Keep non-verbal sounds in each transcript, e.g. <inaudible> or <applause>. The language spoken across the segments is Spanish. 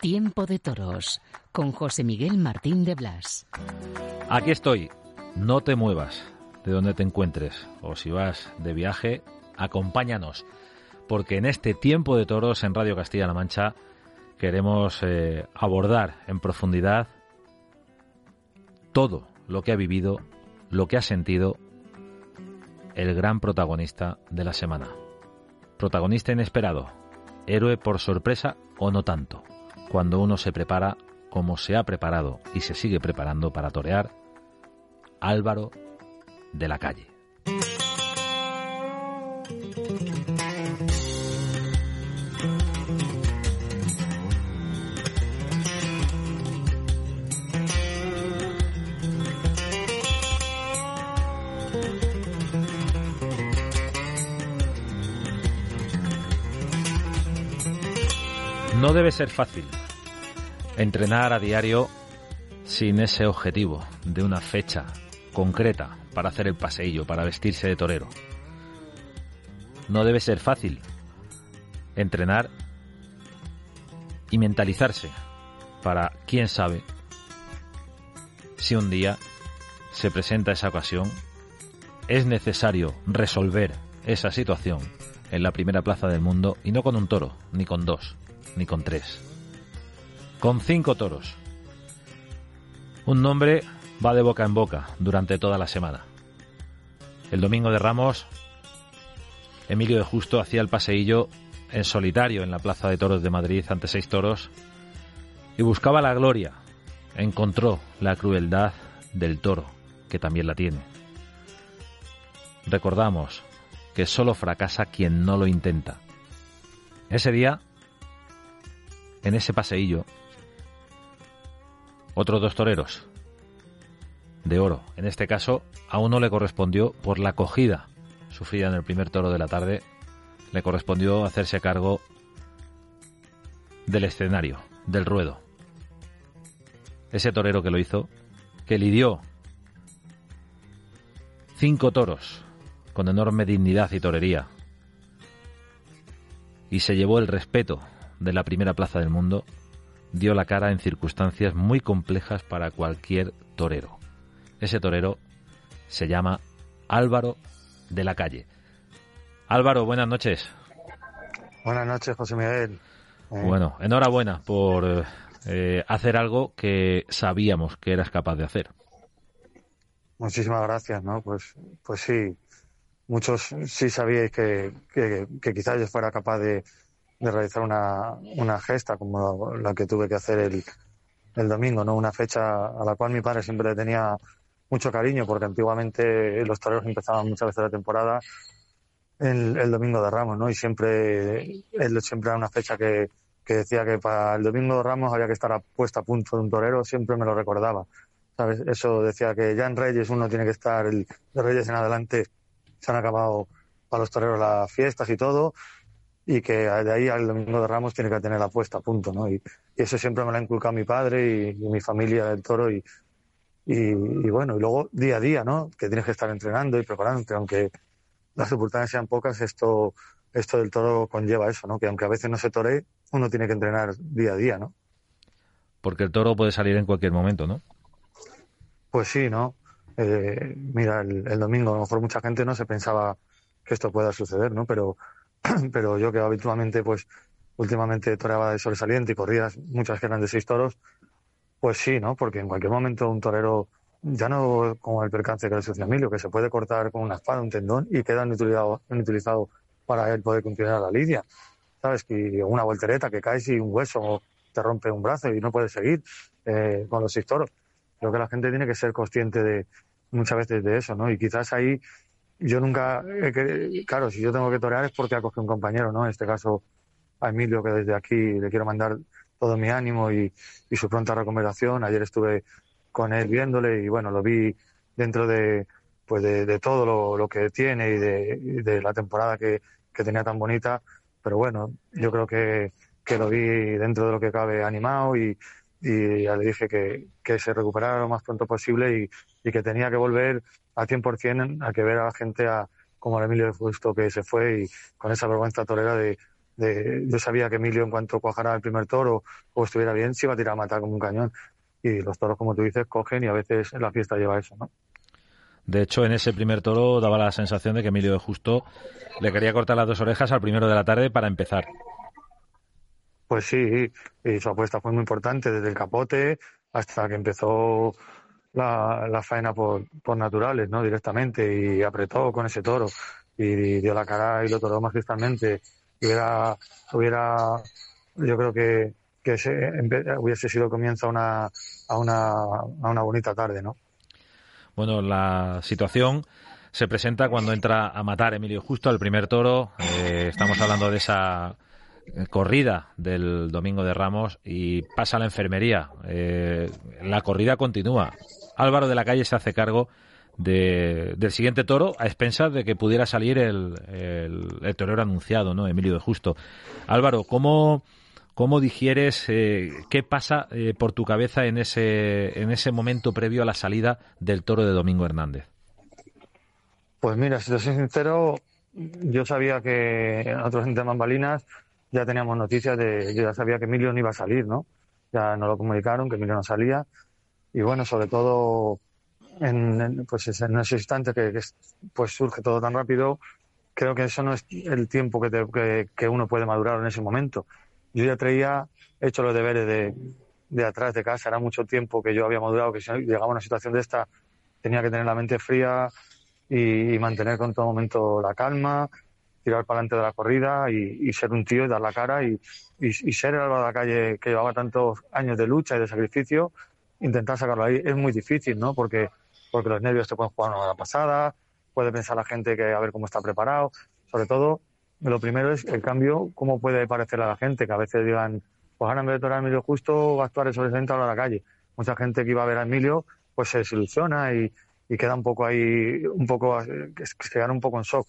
Tiempo de Toros con José Miguel Martín de Blas. Aquí estoy. No te muevas de donde te encuentres o si vas de viaje, acompáñanos porque en este Tiempo de Toros en Radio Castilla-La Mancha queremos eh, abordar en profundidad todo lo que ha vivido, lo que ha sentido el gran protagonista de la semana. Protagonista inesperado, héroe por sorpresa o no tanto cuando uno se prepara como se ha preparado y se sigue preparando para torear Álvaro de la Calle. No debe ser fácil entrenar a diario sin ese objetivo de una fecha concreta para hacer el paseillo, para vestirse de torero. No debe ser fácil entrenar y mentalizarse para, quién sabe, si un día se presenta esa ocasión, es necesario resolver esa situación en la primera plaza del mundo y no con un toro, ni con dos, ni con tres con cinco toros. Un nombre va de boca en boca durante toda la semana. El domingo de Ramos, Emilio de Justo hacía el paseillo en solitario en la Plaza de Toros de Madrid ante seis toros y buscaba la gloria. Encontró la crueldad del toro, que también la tiene. Recordamos que solo fracasa quien no lo intenta. Ese día, en ese paseillo, otros dos toreros de oro. En este caso, a uno le correspondió por la acogida sufrida en el primer toro de la tarde, le correspondió hacerse cargo del escenario, del ruedo. Ese torero que lo hizo, que lidió cinco toros con enorme dignidad y torería, y se llevó el respeto de la primera plaza del mundo, dio la cara en circunstancias muy complejas para cualquier torero. Ese torero se llama Álvaro de la Calle. Álvaro, buenas noches. Buenas noches, José Miguel. Eh, bueno, enhorabuena por eh, hacer algo que sabíamos que eras capaz de hacer. Muchísimas gracias, ¿no? Pues, pues sí, muchos sí sabíais que, que, que quizás yo fuera capaz de, de realizar una, una gesta como la, que tuve que hacer el, el domingo, ¿no? Una fecha a la cual mi padre siempre tenía mucho cariño porque antiguamente los toreros empezaban muchas veces la temporada el, el domingo de Ramos, ¿no? Y siempre, él siempre era una fecha que, que decía que para el domingo de Ramos había que estar puesta a punto de un torero, siempre me lo recordaba. ¿Sabes? Eso decía que ya en Reyes uno tiene que estar, el, de Reyes en adelante se han acabado para los toreros las fiestas y todo, y que de ahí al domingo de Ramos tiene que tener la puesta a punto, ¿no? Y, eso siempre me lo ha inculcado mi padre y, mi familia del toro y, y, bueno, y luego día a día, ¿no? Que tienes que estar entrenando y preparándote, aunque las oportunidades sean pocas, esto, esto del toro conlleva eso, ¿no? Que aunque a veces no se toree, uno tiene que entrenar día a día, ¿no? Porque el toro puede salir en cualquier momento, ¿no? Pues sí, ¿no? Eh, mira, el, el domingo a lo mejor mucha gente no se pensaba que esto pueda suceder, ¿no? Pero <clears throat> pero yo que habitualmente, pues, últimamente toreaba de sobresaliente y corridas muchas que eran de seis toros, pues sí, ¿no? Porque en cualquier momento un torero, ya no como el percance que le sucedió a Emilio, que se puede cortar con una espada, un tendón y queda inutilizado para él poder continuar la lidia. ¿Sabes? Que una voltereta que caes y un hueso te rompe un brazo y no puedes seguir eh, con los seis toros. Creo que la gente tiene que ser consciente de muchas veces de eso, ¿no? Y quizás ahí yo nunca, claro, si yo tengo que torear es porque ha cogido un compañero, ¿no? En este caso, a Emilio, que desde aquí le quiero mandar todo mi ánimo y, su pronta recuperación. Ayer estuve con él viéndole y bueno, lo vi dentro de pues de, todo lo, que tiene y de, la temporada que, tenía tan bonita. Pero bueno, yo creo que, que lo vi dentro de lo que cabe animado y, y ya le dije que, que se recuperara lo más pronto posible y, y que tenía que volver a 100% a que ver a la gente a, como a Emilio de Justo que se fue y con esa vergüenza torera de, de, yo sabía que Emilio en cuanto cuajara el primer toro o estuviera bien se iba a tirar a matar como un cañón y los toros como tú dices cogen y a veces en la fiesta lleva eso ¿no? De hecho, en ese primer toro daba la sensación de que Emilio de Justo le quería cortar las dos orejas al primero de la tarde para empezar. Pues sí, y su apuesta fue muy importante desde el capote hasta que empezó la, la faena por, por naturales, ¿no? Directamente y apretó con ese toro y dio la cara y lo toró magistralmente. Hubiera, hubiera, yo creo que, que hubiese sido comienzo a una, a una, a una bonita tarde, ¿no? Bueno, la situación se presenta cuando entra a matar Emilio Justo al primer toro. Eh, estamos hablando de esa corrida del Domingo de Ramos y pasa a la enfermería. Eh, la corrida continúa. Álvaro de la Calle se hace cargo del siguiente toro a expensas de que pudiera salir el, el, torero anunciado, ¿no? Emilio de Justo. Álvaro, ¿cómo, cómo digieres eh, qué pasa eh, por tu cabeza en ese, en ese momento previo a la salida del toro de Domingo Hernández? Pues mira, si te soy sincero, yo sabía que otros en bambalinas ya teníamos noticias de, yo ya sabía que Emilio no iba a salir, ¿no? Ya nos lo comunicaron, que Emilio no salía. Y bueno, sobre todo en, pues en ese instante que, pues surge todo tan rápido, creo que eso no es el tiempo que, que, uno puede madurar en ese momento. Yo ya traía hecho los deberes de, de atrás de casa, era mucho tiempo que yo había madurado, que si llegaba a una situación de esta tenía que tener la mente fría y mantener con todo momento la calma, tirar para adelante de la corrida y, ser un tío y dar la cara y, ser el Álvaro de la calle que llevaba tantos años de lucha y de sacrificio, intentar sacarlo ahí es muy difícil, ¿no? Porque, porque los nervios te pueden jugar una hora pasada, puede pensar la gente que a ver cómo está preparado. Sobre todo, lo primero es el cambio, cómo puede parecer a la gente, que a veces digan, pues ahora en vez de torar a Emilio Justo, va a actuar el sobresaliente a la calle. Mucha gente que iba a ver a Emilio, pues se desilusiona y, queda un poco ahí, un poco, se quedan un poco en shock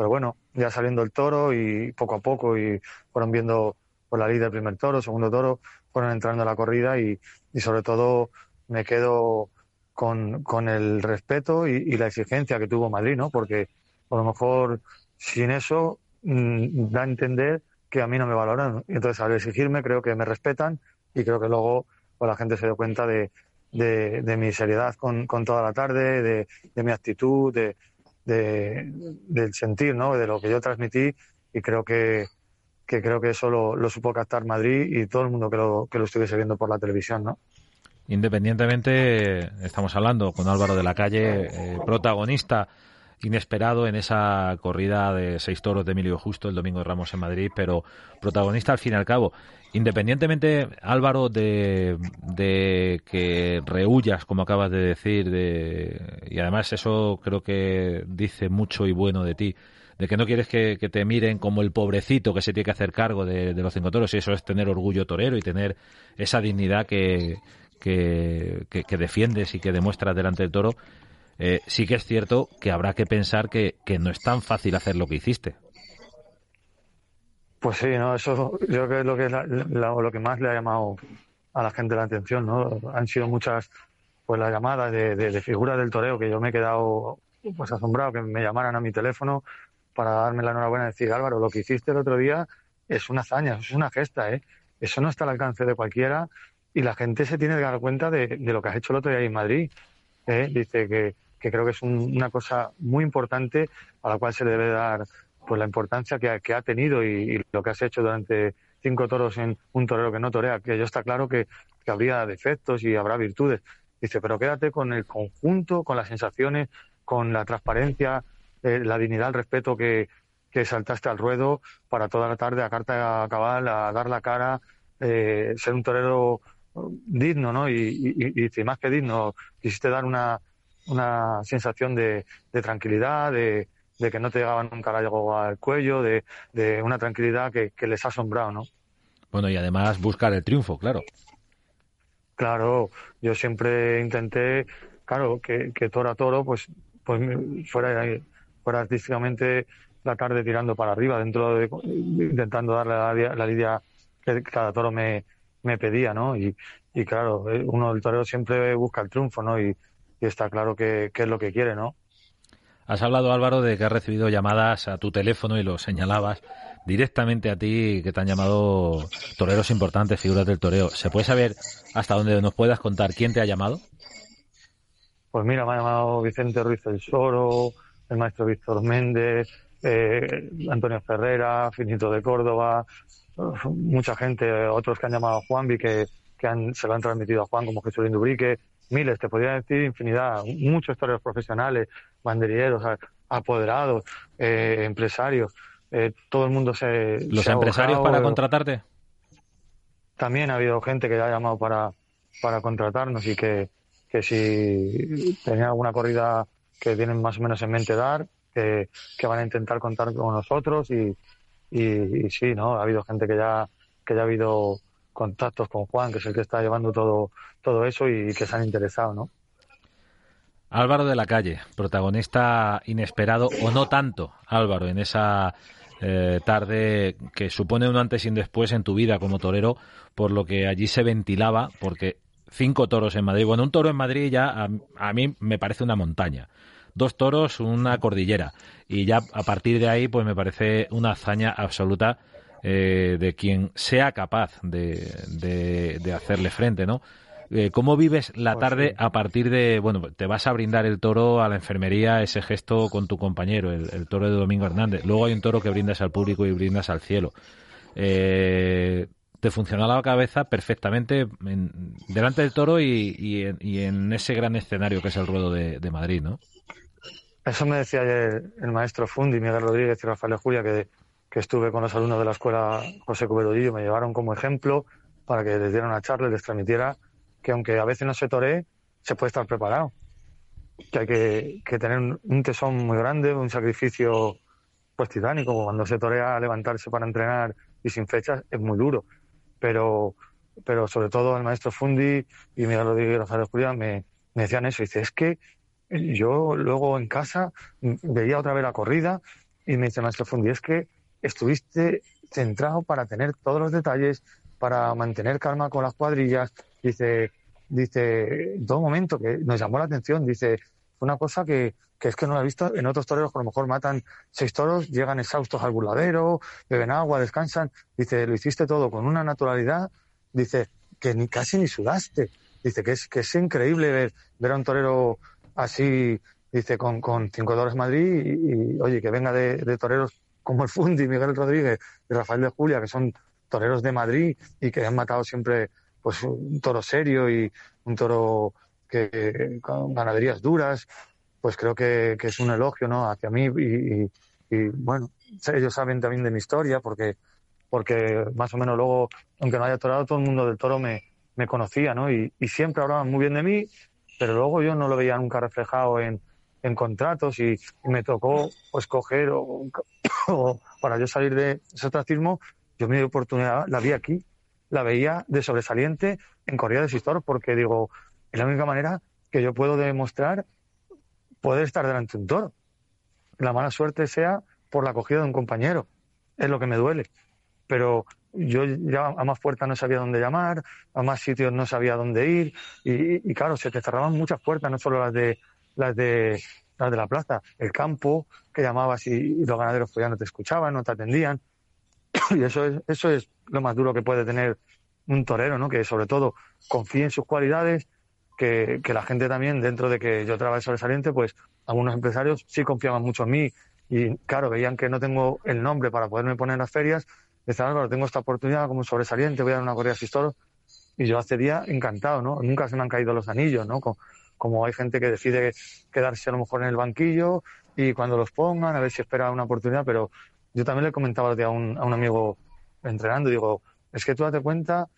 pero bueno, ya saliendo el toro y poco a poco y fueron viendo por la ley del primer toro, segundo toro, fueron entrando a la corrida y, sobre todo me quedo con, con el respeto y, la exigencia que tuvo Madrid, ¿no? Porque a lo mejor sin eso mm, da a entender que a mí no me valoran. Y entonces al exigirme creo que me respetan y creo que luego pues, la gente se dio cuenta de, de, mi seriedad con, con, toda la tarde, de, de mi actitud, de, del sentir, ¿no? De lo que yo transmití y creo que, que creo que eso lo, supo captar Madrid y todo el mundo que lo, que lo estuviese viendo por la televisión, ¿no? Independientemente, estamos hablando con Álvaro de la Calle, eh, protagonista inesperado en esa corrida de seis toros de Emilio Justo el domingo de Ramos en Madrid, pero protagonista al fin y al cabo. Independientemente, Álvaro, de, de que rehuyas, como acabas de decir, de, y además eso creo que dice mucho y bueno de ti, de que no quieres que, te miren como el pobrecito que se tiene que hacer cargo de, los cinco toros, y eso es tener orgullo torero y tener esa dignidad que, que, que defiendes y que demuestras delante del toro, eh, sí que es cierto que habrá que pensar que, que no es tan fácil hacer lo que hiciste. Pues sí, no, eso yo creo que es lo que es lo que más le ha llamado a la gente la atención, ¿no? Han sido muchas, pues las llamadas de, de, figuras del toreo que yo me he quedado pues asombrado que me llamaran a mi teléfono para darme la enhorabuena y decir Álvaro, lo que hiciste el otro día es una hazaña, es una gesta, ¿eh? Eso no está al alcance de cualquiera y la gente se tiene que dar cuenta de, de lo que has hecho el otro día en Madrid. ¿eh? Dice que, que creo que es una cosa muy importante a la cual se le debe dar pues la importancia que, que ha tenido y, lo que has hecho durante cinco toros en un torero que no torea, que yo está claro que, que habría defectos y habrá virtudes. Dice, pero quédate con el conjunto, con las sensaciones, con la transparencia, eh, la dignidad, el respeto que, que saltaste al ruedo para toda la tarde a carta cabal, a dar la cara, eh, ser un torero digno, ¿no? Y, y, y, más que digno, quisiste dar una, una sensación de, tranquilidad, de, de que no te llegaban nunca algo al cuello, de, de una tranquilidad que, que les ha asombrado, ¿no? Bueno, y además buscar el triunfo, claro. Claro, yo siempre intenté, claro, que, que toro a toro, pues, pues fuera, fuera artísticamente la tarde tirando para arriba, dentro de, intentando darle la, la lidia que cada toro me, me pedía, ¿no? Y, y claro, eh, uno del torero siempre busca el triunfo, ¿no? Y, y está claro que, que, es lo que quiere, ¿no? Has hablado, Álvaro, de que has recibido llamadas a tu teléfono y lo señalabas directamente a ti, que te han llamado toreros importantes, figuras del toreo. ¿Se puede saber hasta dónde nos puedas contar quién te ha llamado? Pues mira, me ha llamado Vicente Ruiz del Soro, el maestro Víctor Méndez, eh, Antonio Ferrera, Finito de Córdoba, mucha gente, otros que han llamado a Juanvi que, que han, se lo han transmitido a Juan, como Jesús Dubrique, miles, te podría decir infinidad, muchos toreros profesionales, banderilleros, apoderados, eh, empresarios, eh, todo el mundo se... ¿Los se empresarios abogado, para contratarte? También ha habido gente que ha llamado para, para contratarnos y que, que si tenía alguna corrida que tienen más o menos en mente dar, que, que van a intentar contar con nosotros y, y, sí, ¿no? Ha habido gente que ya, que ya ha habido contactos con Juan, que es el que está llevando todo, todo eso y que se han interesado, ¿no? Álvaro de la Calle, protagonista inesperado o no tanto, Álvaro, en esa eh, tarde que supone un antes y un después en tu vida como torero, por lo que allí se ventilaba, porque cinco toros en Madrid, bueno, un toro en Madrid ya a, a mí me parece una montaña dos toros, una cordillera. Y ya a partir de ahí, pues me parece una hazaña absoluta eh, de quien sea capaz de, de, de hacerle frente, ¿no? Eh, ¿Cómo vives la tarde a partir de, bueno, te vas a brindar el toro a la enfermería, ese gesto con tu compañero, el, el toro de Domingo Hernández? Luego hay un toro que brindas al público y brindas al cielo. Eh, te funciona la cabeza perfectamente en, delante del toro y, y, en, y, en, ese gran escenario que es el ruedo de, de, Madrid, ¿no? Eso me decía ayer el maestro Fundi, Miguel Rodríguez y Rafael Julia, que, que estuve con los alumnos de la escuela José Cuberodillo, me llevaron como ejemplo para que les diera una charla y les transmitiera que aunque a veces no se toree, se puede estar preparado. Que hay que, que tener un tesón muy grande, un sacrificio pues titánico. Cuando se torea levantarse para entrenar y sin fechas es muy duro. Pero, pero sobre todo el maestro Fundi y Miguel Rodríguez Rafael Julián me, me decían eso. Y dice, es que yo luego en casa veía otra vez la corrida y me dice maestro Fundi, es que estuviste centrado para tener todos los detalles, para mantener calma con las cuadrillas. Dice, dice, en todo momento que nos llamó la atención, dice, una cosa que, que es que no la he visto en otros toreros que a lo mejor matan seis toros, llegan exhaustos al burladero, beben agua, descansan. Dice, lo hiciste todo con una naturalidad, dice, que ni casi ni sudaste. Dice que es, que es increíble ver, ver a un torero así, dice, con, con cinco dólares Madrid y, oye, que venga de, de toreros como el Fundi, Miguel Rodríguez y Rafael de Julia, que son toreros de Madrid y que han matado siempre pues un toro serio y un toro que con ganaderías duras, pues creo que, que es un elogio ¿no? hacia mí y, y, y, bueno, ellos saben también de mi historia porque, porque más o menos luego, aunque no haya torado, todo el mundo del toro me, me conocía ¿no? y, y siempre hablaban muy bien de mí, pero luego yo no lo veía nunca reflejado en, en contratos y, y, me tocó pues coger o, <coughs> o, para yo salir de ese ostracismo, yo mi oportunidad la vi aquí, la veía de sobresaliente en Correa de Sistor porque digo, es la única manera que yo puedo demostrar poder estar delante de un toro. La mala suerte sea por la acogida de un compañero, es lo que me duele. Pero yo ya a más puertas no sabía dónde llamar, a más sitios no sabía dónde ir y, claro, se te cerraban muchas puertas, no solo las de las de la plaza, el campo que llamabas y, y los ganaderos pues ya no te escuchaban, no te atendían <coughs> y eso es eso es lo más duro que puede tener un torero, ¿no? Que sobre todo confíe en sus cualidades, que, que la gente también, dentro de que yo trabajo sobresaliente, pues algunos empresarios sí confiaban mucho en mí y claro, veían que no tengo el nombre para poderme poner en las ferias, decían, Álvaro, tengo esta oportunidad como sobresaliente, voy a dar una corrida de y yo accedía encantado, ¿no? Nunca se me han caído los anillos, ¿no? Como, como hay gente que decide quedarse a lo mejor en el banquillo y cuando los pongan, a ver si espera una oportunidad, pero yo también le comentaba a un, a un amigo entrenando, digo, es que tú date cuenta,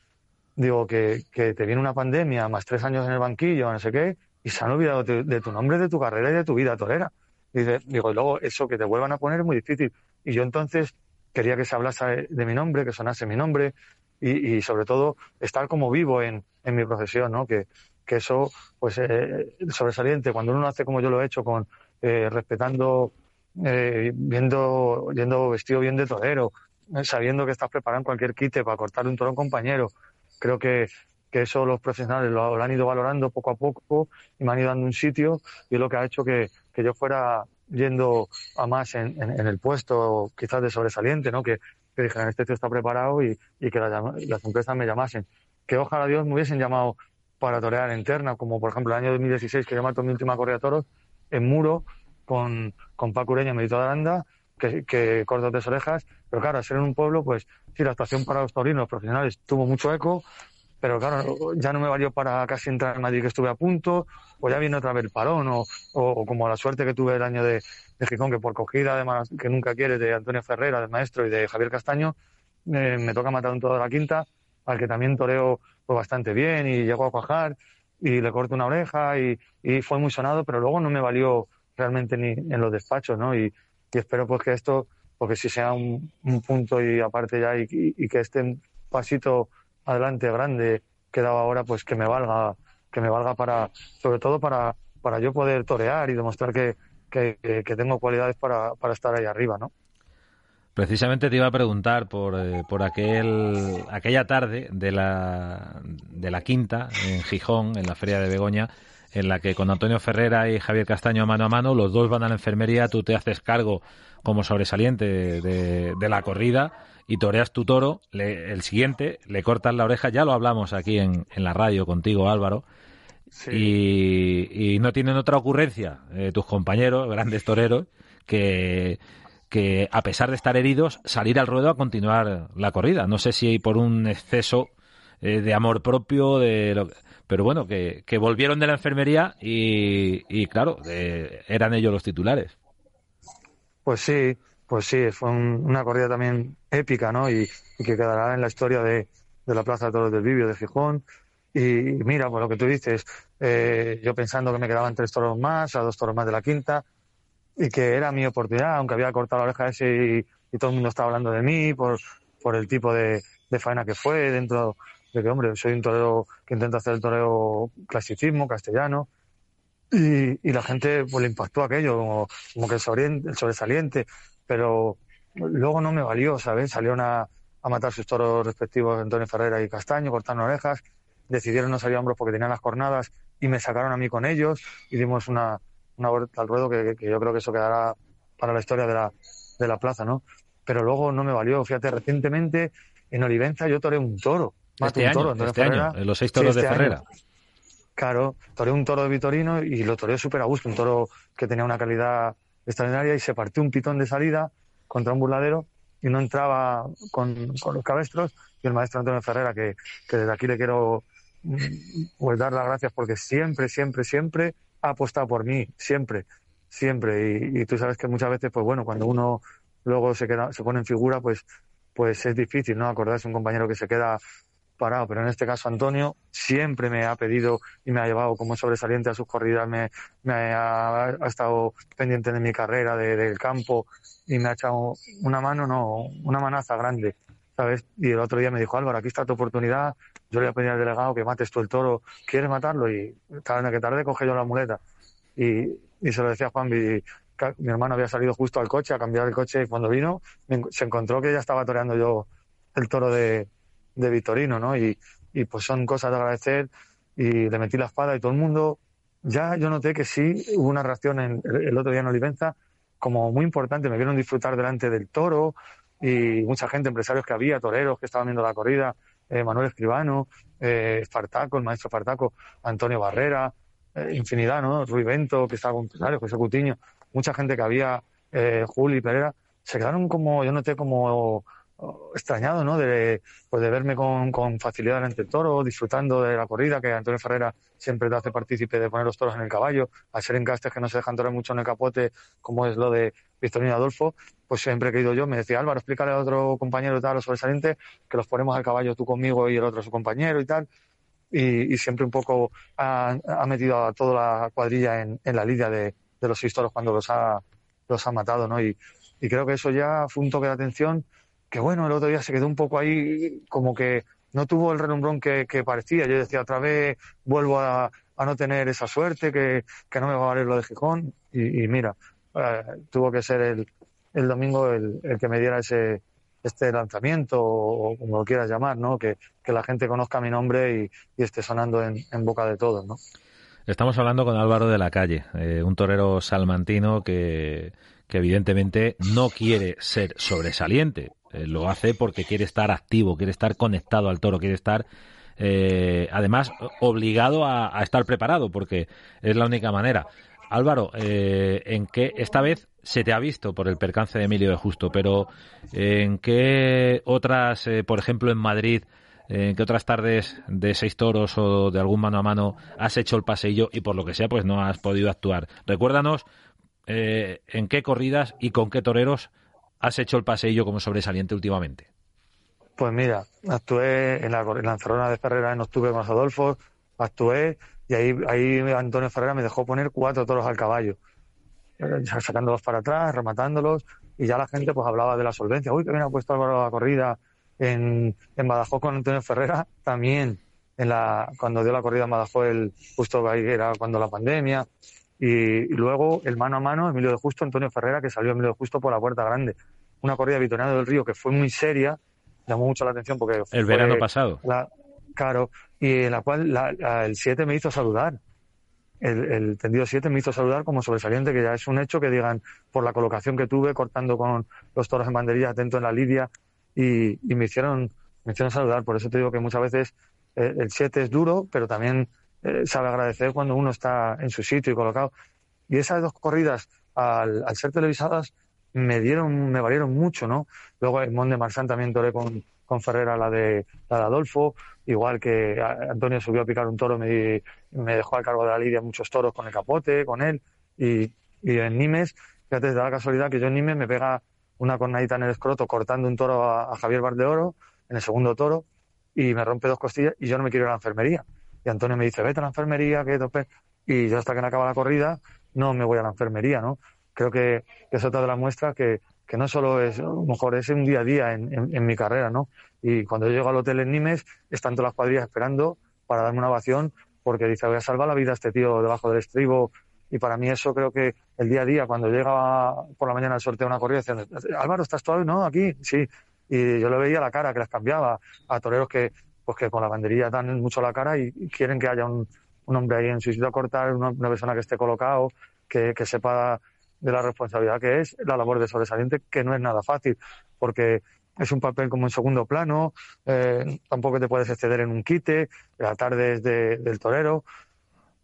digo, que, que, te viene una pandemia, más tres años en el banquillo, no sé qué, y se han olvidado de, tu nombre, de tu carrera y de tu vida torera. Digo, y luego eso que te vuelvan a poner es muy difícil. Y yo entonces quería que se hablase de mi nombre, que sonase mi nombre y, sobre todo estar como vivo en, en mi profesión, ¿no? Que, que eso, pues, eh, sobresaliente. Cuando uno hace como yo lo he hecho, con eh, respetando, eh, viendo, yendo vestido bien de torero, eh, sabiendo que estás preparando cualquier quite para cortar un toro a un compañero, creo que, que eso los profesionales lo, lo, han ido valorando poco a poco y me han ido dando un sitio y es lo que ha hecho que, que yo fuera yendo a más en, en, en, el puesto quizás de sobresaliente, ¿no? Que, que dijeran, este tío está preparado y, y que la, las empresas me llamasen. Que ojalá Dios me hubiesen llamado para torear en terna, como por ejemplo el año 2016 que yo mato mi última corrida de toros en Muro con, con Paco Ureña, Merito de Aranda, que, que tres orejas, pero claro, al ser en un pueblo, pues sí, la actuación para los taurinos profesionales tuvo mucho eco, pero claro, ya no me valió para casi entrar en Madrid que estuve a punto, o ya viene otra vez el parón, o, o, como la suerte que tuve el año de, de Gijón, que por cogida además que nunca quieres de Antonio Ferrera, del maestro, y de Javier Castaño, eh, me toca matar un todo de la quinta, al que también toreo pues, bastante bien y llegó a cuajar y le corto una oreja y, y, fue muy sonado, pero luego no me valió realmente ni en los despachos, ¿no? Y, y espero pues que esto, porque si sea un, un punto y aparte ya y, que este pasito adelante grande que he dado ahora, pues que me valga, que me valga para, sobre todo para, para yo poder torear y demostrar que, que, que tengo cualidades para, para estar ahí arriba, ¿no? Precisamente te iba a preguntar por, eh, por aquel, aquella tarde de la, de la quinta en Gijón, en la Feria de Begoña, en la que con Antonio Ferrera y Javier Castaño mano a mano, los dos van a la enfermería, tú te haces cargo como sobresaliente de, de la corrida y toreas tu toro, le, el siguiente, le cortas la oreja, ya lo hablamos aquí en, en la radio contigo Álvaro, sí. y, y, no tienen otra ocurrencia eh, tus compañeros, grandes toreros, que que a pesar de estar heridos, salir al ruedo a continuar la corrida. No sé si por un exceso eh, de amor propio, de lo, pero bueno, que, que, volvieron de la enfermería y, claro, eh, eran ellos los titulares. Pues sí, pues sí, fue un, una corrida también épica, ¿no? Y, que quedará en la historia de, la Plaza de Toros del Vivio de Gijón. Y mira, por lo que tú dices, eh, yo pensando que me quedaban tres toros más, a dos toros más de la quinta, y que era mi oportunidad, aunque había cortado la oreja ese y, todo el mundo estaba hablando de mí por, el tipo de, faena que fue dentro de que, hombre, soy un torero que intenta hacer el toreo clasicismo, castellano, y, y la gente pues le impactó aquello, como, como que el, el sobresaliente, pero luego no me valió, ¿sabes? Salieron a, a matar sus toros respectivos Antonio Ferrera y Castaño, cortaron orejas, decidieron no salir a hombros porque tenían las jornadas y me sacaron a mí con ellos y dimos una, una vuelta al ruedo que, que, yo creo que eso quedará para la historia de la, de la plaza, ¿no? Pero luego no me valió. Fíjate, recientemente en Olivenza yo toré un toro. Este, un toro, año, este año, en los seis toros sí, este de Ferrera. Año. Claro, toré un toro de Vitorino y lo toré súper a gusto, un toro que tenía una calidad extraordinaria y se partió un pitón de salida contra un burladero y no entraba con, con los cabestros y el maestro Antonio Ferrera, que, que desde aquí le quiero pues dar las gracias porque siempre, siempre, siempre ha apostado por mí, siempre, siempre. Y, y, tú sabes que muchas veces, pues bueno, cuando uno luego se queda, se pone en figura, pues, pues es difícil, ¿no? Acordarse un compañero que se queda parado. Pero en este caso, Antonio siempre me ha pedido y me ha llevado como sobresaliente a sus corridas, me, me ha, ha, estado pendiente de mi carrera, de, del campo, y me ha echado una mano, no, una manaza grande. ¿sabes? Y el otro día me dijo, Álvaro, aquí está tu oportunidad, yo le voy a pedir al delegado que mates tú el toro, ¿quieres matarlo? Y tarde que tarde coge yo la muleta. Y, y se lo decía a Juan, mi, mi hermano había salido justo al coche a cambiar el coche y cuando vino se encontró que ya estaba toreando yo el toro de, de Vitorino, ¿no? Y, y pues son cosas de agradecer y le metí la espada y todo el mundo, ya yo noté que sí hubo una reacción en, el otro día en Olivenza como muy importante, me vieron disfrutar delante del toro, y mucha gente, empresarios que había, toreros que estaban viendo la corrida, eh, Manuel Escribano, eh, Espartaco, el maestro Espartaco, Antonio Barrera, eh, infinidad, ¿no? Rui Bento, que estaba con empresarios, José Cutiño, mucha gente que había, eh, Juli Pereira, se quedaron como, yo noté como extrañado, ¿no? De, pues verme con, facilidad delante del toro, disfrutando de la corrida, que Antonio Ferrera siempre te hace partícipe de poner los toros en el caballo, al ser encastes que no se dejan torar mucho en el capote, como es lo de Victorino Adolfo, pues siempre he ido yo me decía, Álvaro, explícale a otro compañero y tal, los sobresalientes, que los ponemos al caballo tú conmigo y el otro a su compañero y tal. Y, siempre un poco ha, metido a toda la cuadrilla en, la lidia de, de los seis toros cuando los ha, los ha matado, ¿no? Y, y creo que eso ya fue un toque de atención que, bueno, el otro día se quedó un poco ahí como que no tuvo el renombrón que, parecía. Yo decía, otra vez vuelvo a, no tener esa suerte, que, que, no me va a valer lo de Gijón. Y, mira, eh, tuvo que ser el, el domingo el, que me diera ese este lanzamiento o, como lo quieras llamar, ¿no? Que, que la gente conozca mi nombre y, y esté sonando en, en, boca de todos, ¿no? Estamos hablando con Álvaro de la Calle, eh, un torero salmantino que, que evidentemente no quiere ser sobresaliente, eh, lo hace porque quiere estar activo, quiere estar conectado al toro, quiere estar eh, además obligado a, a, estar preparado porque es la única manera. Álvaro, eh, ¿en qué esta vez se te ha visto por el percance de Emilio de Justo, pero en qué otras, por ejemplo en Madrid, en qué otras tardes de seis toros o de algún mano a mano has hecho el paseillo y por lo que sea pues no has podido actuar? Recuérdanos en qué corridas y con qué toreros has hecho el paseillo como sobresaliente últimamente. Pues mira, actué en la, en la de Ferrera en octubre con Adolfo, actué y ahí, ahí Antonio Ferrera me dejó poner cuatro toros al caballo, eh, sacándolos para atrás, rematándolos, y ya la gente pues hablaba de la solvencia. Uy, que bien ha puesto Álvaro la corrida en, en Badajoz con Antonio Ferrera, también en la, cuando dio la corrida en Badajoz, el, justo ahí era cuando la pandemia, y, y, luego el mano a mano, Emilio de Justo, Antonio Ferrera, que salió Emilio de Justo por la puerta grande. Una corrida de Vitoriano del Río que fue muy seria, llamó mucho la atención porque... El verano pasado. La, claro, y en la cual la, la, el 7 me hizo saludar. El, el tendido 7 me hizo saludar como sobresaliente, que ya es un hecho que digan por la colocación que tuve, cortando con los toros en banderilla, atento en la lidia, y, y me hicieron me hicieron saludar. Por eso te digo que muchas veces eh, el 7 es duro, pero también eh, sabe agradecer cuando uno está en su sitio y colocado. Y esas dos corridas, al, al ser televisadas, me dieron, me valieron mucho, ¿no? Luego en Mont de Marsan también toré con, con Ferrera la de, la de Adolfo, igual que Antonio subió a picar un toro, me, me dejó al cargo de la lidia muchos toros con el capote, con él, y, y en Nimes, fíjate, da la casualidad que yo en Nimes me pega una cornadita en el escroto cortando un toro a, a Javier Bardeoro, en el segundo toro, y me rompe dos costillas y yo no me quiero ir a la enfermería. Y Antonio me dice, vete a la enfermería, que tope. Y yo hasta que no acaba la corrida, no me voy a la enfermería, ¿no? Creo que, es otra de las muestras que, que no solo es, a lo mejor es un día a día en, en, en, mi carrera, ¿no? Y cuando yo llego al hotel en Nimes, están todas las cuadrillas esperando para darme una ovación porque dice, voy a salvar la vida a este tío debajo del estribo. Y para mí eso creo que el día a día, cuando llega por la mañana al sorteo una corrida, dicen, Álvaro, ¿estás todavía? No, aquí, sí. Y yo le veía la cara que les cambiaba a toreros que, pues que con la banderilla dan mucho la cara y quieren que haya un, un, hombre ahí en su sitio a cortar, una, una persona que esté colocado, que, que sepa de la responsabilidad que es la labor de sobresaliente, que no es nada fácil, porque es un papel como en segundo plano, eh, tampoco te puedes exceder en un quite, la tarde es de, del torero,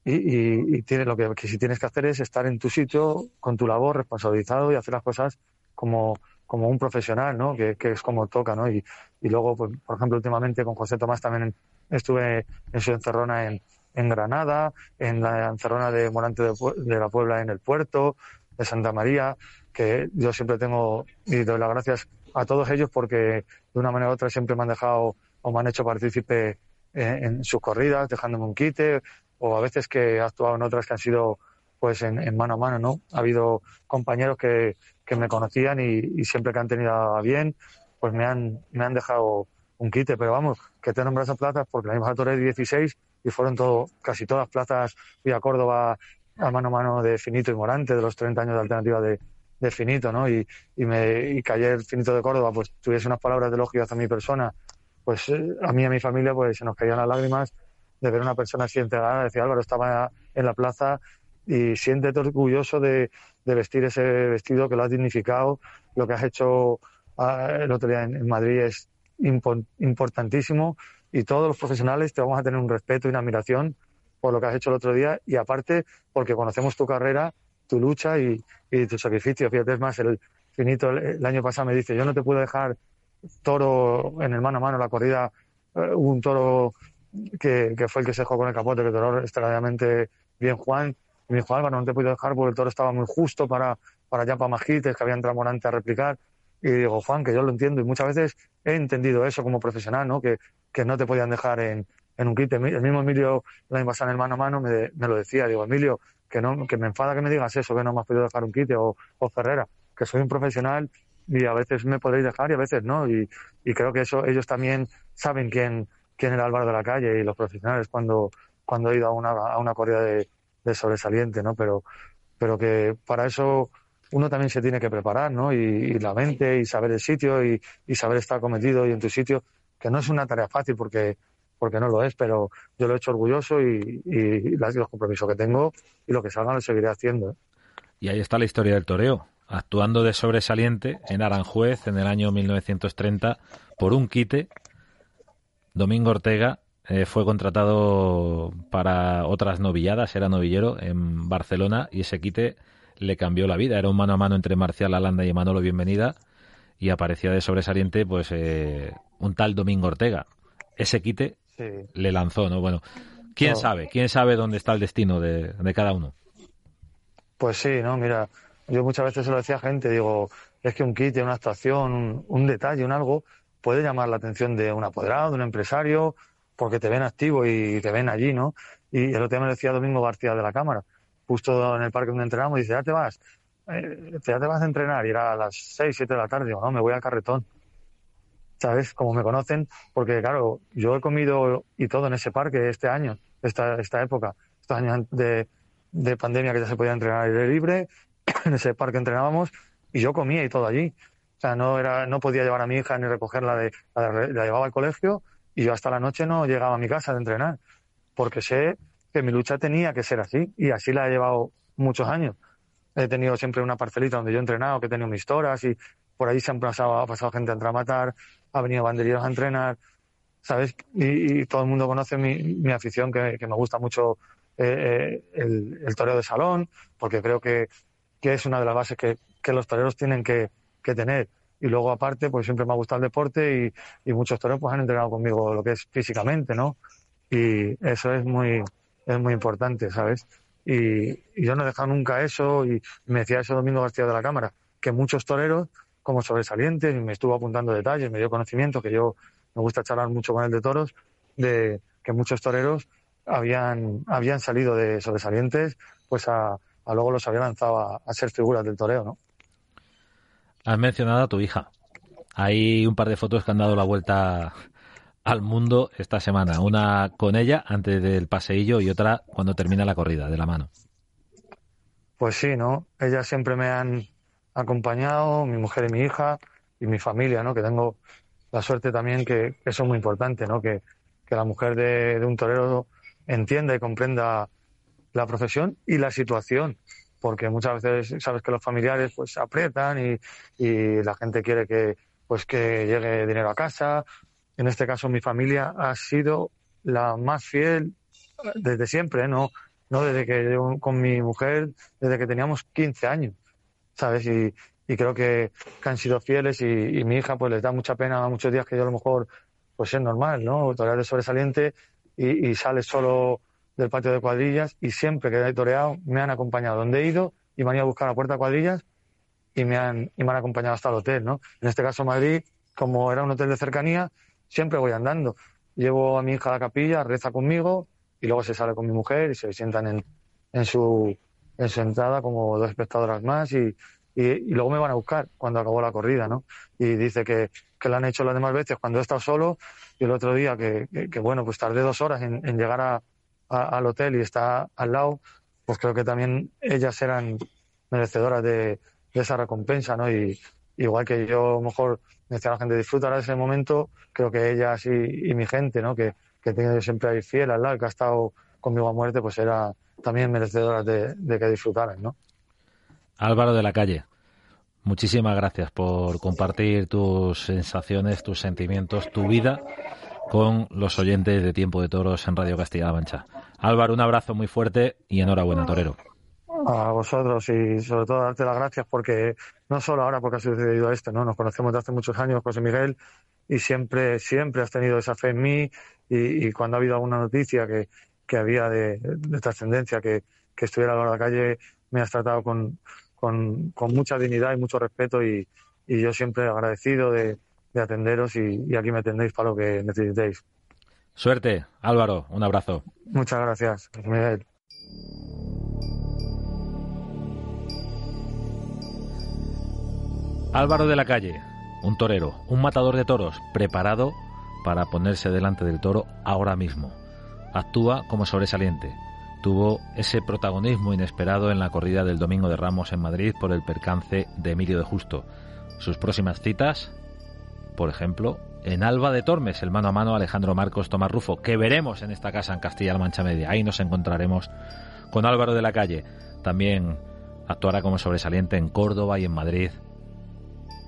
y, y, tiene, lo que, que si tienes que hacer es estar en tu sitio, con tu labor, responsabilizado y hacer las cosas como, como un profesional, ¿no? Que, que es como toca, ¿no? Y, y luego, pues, por ejemplo, últimamente con José Tomás también estuve en su encerrona en, en Granada, en la encerrona de Morante de, de la Puebla en el puerto, de Santa María, que yo siempre tengo y doy las gracias a todos ellos porque de una manera u otra siempre me han dejado o me han hecho partícipe en, sus corridas, dejándome un quite, o a veces que he actuado en otras que han sido pues en, mano a mano, ¿no? Ha habido compañeros que, que me conocían y, siempre que han tenido a bien, pues me han, me han dejado un quite, pero vamos, que te nombras a plazas porque la misma torre de 16 y fueron todo, casi todas plazas, fui a Córdoba a mano a mano de Finito y Morante, de los 30 años de alternativa de, de Finito, ¿no? Y, y, me, y que ayer Finito de Córdoba pues tuviese unas palabras de elogio hacia mi persona, pues eh, a mí y a mi familia pues se nos caían las lágrimas de ver una persona así entregada, decía Álvaro, estaba en la plaza y siéntete orgulloso de, de, vestir ese vestido que lo has dignificado, lo que has hecho uh, el otro día en, en Madrid es impo importantísimo y todos los profesionales te vamos a tener un respeto y una admiración por lo que has hecho el otro día y aparte porque conocemos tu carrera, tu lucha y, y tu sacrificio. Fíjate, es más, el finito el, año pasado me dice, yo no te puedo dejar toro en el mano a mano, la corrida, uh, un toro que, que, fue el que se dejó con el capote, que toro extraordinariamente bien Juan. Y me dijo, Álvaro, no te puedo dejar porque el toro estaba muy justo para, para ya para Majites, que había entrado Morante a replicar. Y digo, Juan, que yo lo entiendo. Y muchas veces he entendido eso como profesional, ¿no? Que, que no te podían dejar en, en un kit. El mismo Emilio, la pasado en mano a mano, me, me, lo decía. Digo, Emilio, que no que me enfada que me digas eso, que no me has podido dejar un kit o, o Ferrera, que soy un profesional y a veces me podréis dejar y a veces no. Y, y creo que eso ellos también saben quién, quién era Álvaro de la calle y los profesionales cuando, cuando he ido a una, a una corrida de, de sobresaliente, ¿no? Pero, pero que para eso uno también se tiene que preparar, ¿no? Y, la mente y saber el sitio y, y, saber estar cometido y en tu sitio, que no es una tarea fácil porque, porque no lo es, pero yo lo he hecho orgulloso y, los compromisos que tengo y lo que salga lo seguiré haciendo. ¿eh? Y ahí está la historia del toreo, actuando de sobresaliente en Aranjuez en el año 1930 por un quite. Domingo Ortega eh, fue contratado para otras novilladas, era novillero en Barcelona y ese quite le cambió la vida. Era un mano a mano entre Marcial Alanda y Manolo Bienvenida y aparecía de sobresaliente pues eh, un tal Domingo Ortega. Ese quite le lanzó, ¿no? Bueno, ¿quién sabe? ¿Quién sabe dónde está el destino de, cada uno? Pues sí, ¿no? Mira, yo muchas veces se lo decía a gente, digo, es que un quite, una actuación, un, un detalle, un algo, puede llamar la atención de un apoderado, de un empresario, porque te ven activo y te ven allí, ¿no? Y el otro día me decía Domingo García de la Cámara, justo en el parque donde entrenamos, dice, ya te vas, eh, ya te vas a entrenar, y era a las 6, 7 de la tarde, digo, no, me voy al carretón. ¿Sabes? Como me conocen, porque claro, yo he comido y todo en ese parque este año, esta, esta época, estos años de, de pandemia que ya se podía entrenar al aire libre, <clears throat> en ese parque entrenábamos y yo comía y todo allí. O sea, no era, no podía llevar a mi hija ni recogerla de, la, la llevaba al colegio y yo hasta la noche no llegaba a mi casa de entrenar, porque sé que mi lucha tenía que ser así y así la he llevado muchos años. He tenido siempre una parcelita donde yo he entrenado, que he tenido mis horas y por ahí se han pasado, ha pasado gente a matar, ha venido banderilleros a entrenar, ¿sabes? Y, todo el mundo conoce mi, afición, que, me gusta mucho eh, eh, el, el, toreo de salón, porque creo que, que, es una de las bases que, que los toreros tienen que, que, tener. Y luego, aparte, pues siempre me ha gustado el deporte y, y muchos toreros pues, han entrenado conmigo lo que es físicamente, ¿no? Y eso es muy, es muy importante, ¿sabes? Y, yo no he dejado nunca eso y me decía eso Domingo García de la Cámara, que muchos toreros como sobresalientes, y me estuvo apuntando detalles, me dio conocimiento, que yo me gusta charlar mucho con él de toros, de que muchos toreros habían, habían salido de sobresalientes, pues a, a luego los había lanzado a, a, ser figuras del toreo, ¿no? Has mencionado a tu hija. Hay un par de fotos que han dado la vuelta al mundo esta semana. Una con ella antes del paseillo y otra cuando termina la corrida de la mano. Pues sí, ¿no? Ellas siempre me han acompañado, mi mujer y mi hija y mi familia, ¿no? Que tengo la suerte también que eso es muy importante, ¿no? Que, que la mujer de, un torero entienda y comprenda la profesión y la situación, porque muchas veces sabes que los familiares pues aprietan y, y la gente quiere que pues que llegue dinero a casa en este caso mi familia ha sido la más fiel desde siempre, no, no desde que yo con mi mujer, desde que teníamos 15 años, ¿sabes? Y, y creo que, que, han sido fieles y, y, mi hija pues les da mucha pena muchos días que yo a lo mejor pues es normal, ¿no? Torear de sobresaliente y, y sales solo del patio de cuadrillas y siempre que he toreado me han acompañado donde he ido y me han ido a buscar a la puerta de cuadrillas y me han, y me han acompañado hasta el hotel, ¿no? En este caso Madrid, como era un hotel de cercanía, siempre voy andando. Llevo a mi hija a la capilla, reza conmigo y luego se sale con mi mujer y se sientan en, en, su, en su entrada como dos espectadoras más y, y, luego me van a buscar cuando acabó la corrida, ¿no? Y dice que, que lo han hecho las demás veces cuando he estado solo y el otro día que, que, bueno, pues tardé dos horas en, en llegar a, al hotel y está al lado, pues creo que también ellas eran merecedoras de, de esa recompensa, ¿no? Y igual que yo a lo mejor decía la gente, disfrutará de ese momento, creo que ellas y, y mi gente, ¿no? Que, que tengo siempre ahí fiel al lado, que ha estado conmigo a muerte, pues era también merecedora de, de, que disfrutaran, ¿no? Álvaro de la Calle, muchísimas gracias por compartir tus sensaciones, tus sentimientos, tu vida con los oyentes de Tiempo de Toros en Radio Castilla-La Mancha. Álvaro, un abrazo muy fuerte y enhorabuena, torero. A vosotros y sobre todo darte las gracias porque no solo ahora porque ha sucedido esto, ¿no? Nos conocemos desde hace muchos años, José Miguel, y siempre, siempre has tenido esa fe en mí y, y cuando ha habido alguna noticia que, que había de, trascendencia, que, que estuviera a la calle, me has tratado con, mucha dignidad y mucho respeto y, yo siempre agradecido de, atenderos y, aquí me atendéis para lo que necesitéis. Suerte, Álvaro, un abrazo. Muchas gracias, Miguel. Álvaro de la calle, un torero, un matador de toros, preparado para ponerse delante del toro ahora mismo. Actúa como sobresaliente. Tuvo ese protagonismo inesperado en la corrida del Domingo de Ramos en Madrid por el percance de Emilio de Justo. Sus próximas citas, por ejemplo, en Alba de Tormes, el mano a mano Alejandro Marcos Tomás Rufo, que veremos en esta casa en Castilla-La Mancha Media. Ahí nos encontraremos con Álvaro de la Calle. También actuará como sobresaliente en Córdoba y en Madrid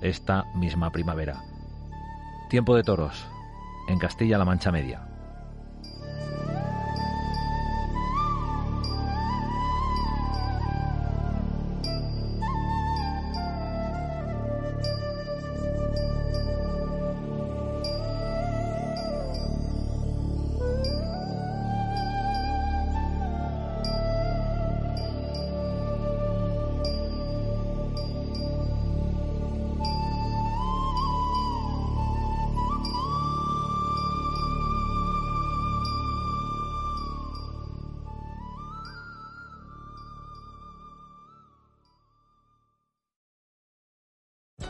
esta misma primavera. Tiempo de toros en Castilla-La Mancha Media.